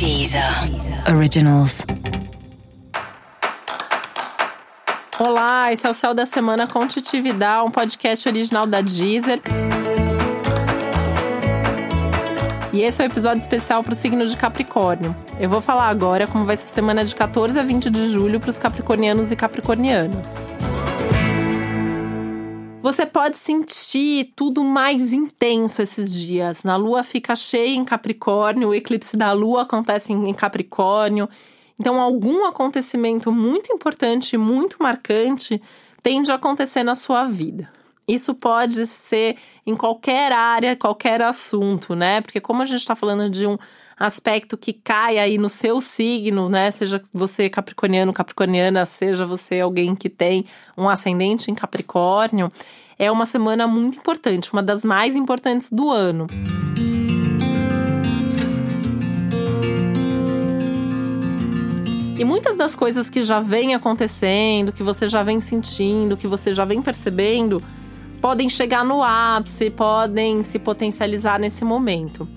Deezer Originals. Olá, esse é o Céu da Semana com Titividade, um podcast original da Deezer. E esse é o um episódio especial para o signo de Capricórnio. Eu vou falar agora como vai ser a semana de 14 a 20 de julho para os capricornianos e capricornianas. Você pode sentir tudo mais intenso esses dias. Na lua fica cheia em Capricórnio, o eclipse da lua acontece em Capricórnio. Então, algum acontecimento muito importante, muito marcante, tende a acontecer na sua vida. Isso pode ser em qualquer área, qualquer assunto, né? Porque como a gente está falando de um aspecto que cai aí no seu signo, né? Seja você capricorniano, capricorniana, seja você alguém que tem um ascendente em Capricórnio, é uma semana muito importante, uma das mais importantes do ano. E muitas das coisas que já vem acontecendo, que você já vem sentindo, que você já vem percebendo, podem chegar no ápice, podem se potencializar nesse momento.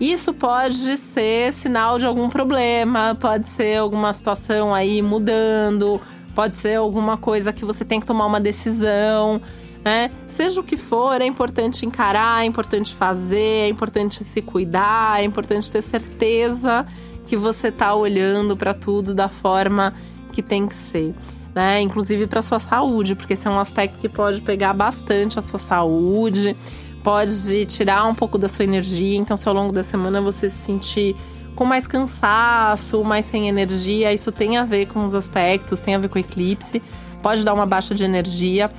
Isso pode ser sinal de algum problema, pode ser alguma situação aí mudando, pode ser alguma coisa que você tem que tomar uma decisão, né? Seja o que for, é importante encarar, é importante fazer, é importante se cuidar, é importante ter certeza que você está olhando para tudo da forma que tem que ser. Né? Inclusive para sua saúde, porque esse é um aspecto que pode pegar bastante a sua saúde pode tirar um pouco da sua energia. Então, se ao longo da semana você se sentir com mais cansaço, mais sem energia, isso tem a ver com os aspectos, tem a ver com o eclipse, pode dar uma baixa de energia.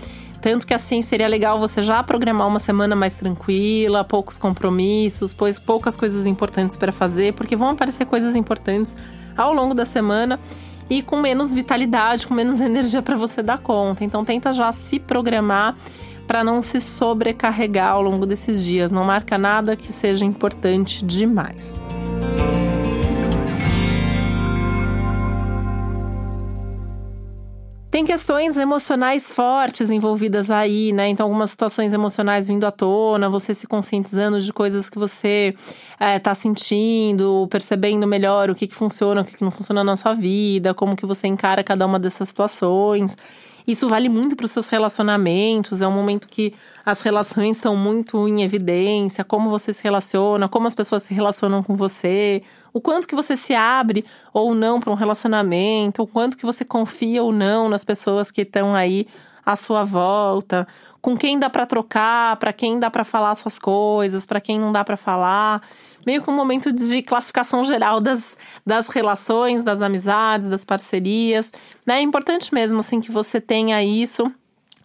Tanto que assim seria legal você já programar uma semana mais tranquila, poucos compromissos, pois poucas coisas importantes para fazer, porque vão aparecer coisas importantes ao longo da semana e com menos vitalidade, com menos energia para você dar conta. Então tenta já se programar para não se sobrecarregar ao longo desses dias. Não marca nada que seja importante demais. Tem questões emocionais fortes envolvidas aí, né? Então, algumas situações emocionais vindo à tona, você se conscientizando de coisas que você é, tá sentindo, percebendo melhor o que, que funciona, o que, que não funciona na sua vida, como que você encara cada uma dessas situações. Isso vale muito para os seus relacionamentos, é um momento que as relações estão muito em evidência, como você se relaciona, como as pessoas se relacionam com você, o quanto que você se abre ou não para um relacionamento, o quanto que você confia ou não nas pessoas que estão aí à sua volta, com quem dá para trocar, para quem dá para falar suas coisas, para quem não dá para falar. Meio que um momento de classificação geral das, das relações, das amizades, das parcerias. Né? É importante mesmo assim que você tenha isso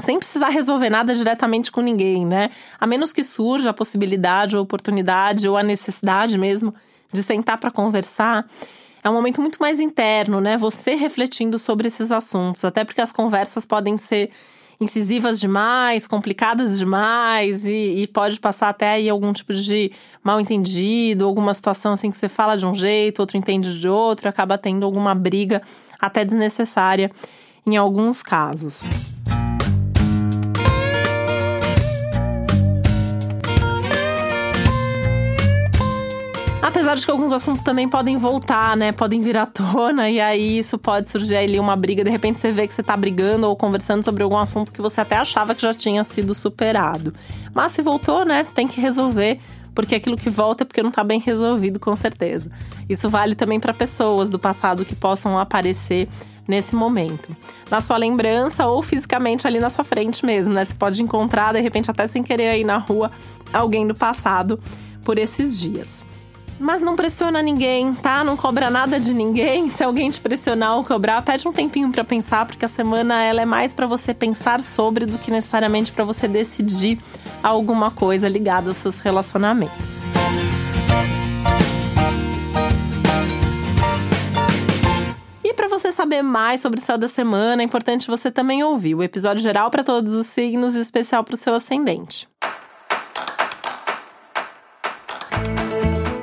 sem precisar resolver nada diretamente com ninguém, né? A menos que surja a possibilidade, ou oportunidade ou a necessidade mesmo de sentar para conversar. É um momento muito mais interno, né? Você refletindo sobre esses assuntos, até porque as conversas podem ser incisivas demais, complicadas demais e, e, pode passar até aí algum tipo de mal entendido, alguma situação assim que você fala de um jeito, outro entende de outro, acaba tendo alguma briga até desnecessária em alguns casos. Apesar de que alguns assuntos também podem voltar, né? Podem vir à tona e aí isso pode surgir ali uma briga. De repente você vê que você tá brigando ou conversando sobre algum assunto que você até achava que já tinha sido superado. Mas se voltou, né? Tem que resolver porque aquilo que volta é porque não está bem resolvido, com certeza. Isso vale também para pessoas do passado que possam aparecer nesse momento. Na sua lembrança ou fisicamente ali na sua frente mesmo, né? Você pode encontrar, de repente, até sem querer aí na rua, alguém do passado por esses dias. Mas não pressiona ninguém, tá? Não cobra nada de ninguém. Se alguém te pressionar ou cobrar, pede um tempinho para pensar, porque a semana ela é mais para você pensar sobre do que necessariamente para você decidir alguma coisa ligada aos seus relacionamentos. E você saber mais sobre o céu da semana, é importante você também ouvir o episódio geral para todos os signos e especial para o seu ascendente.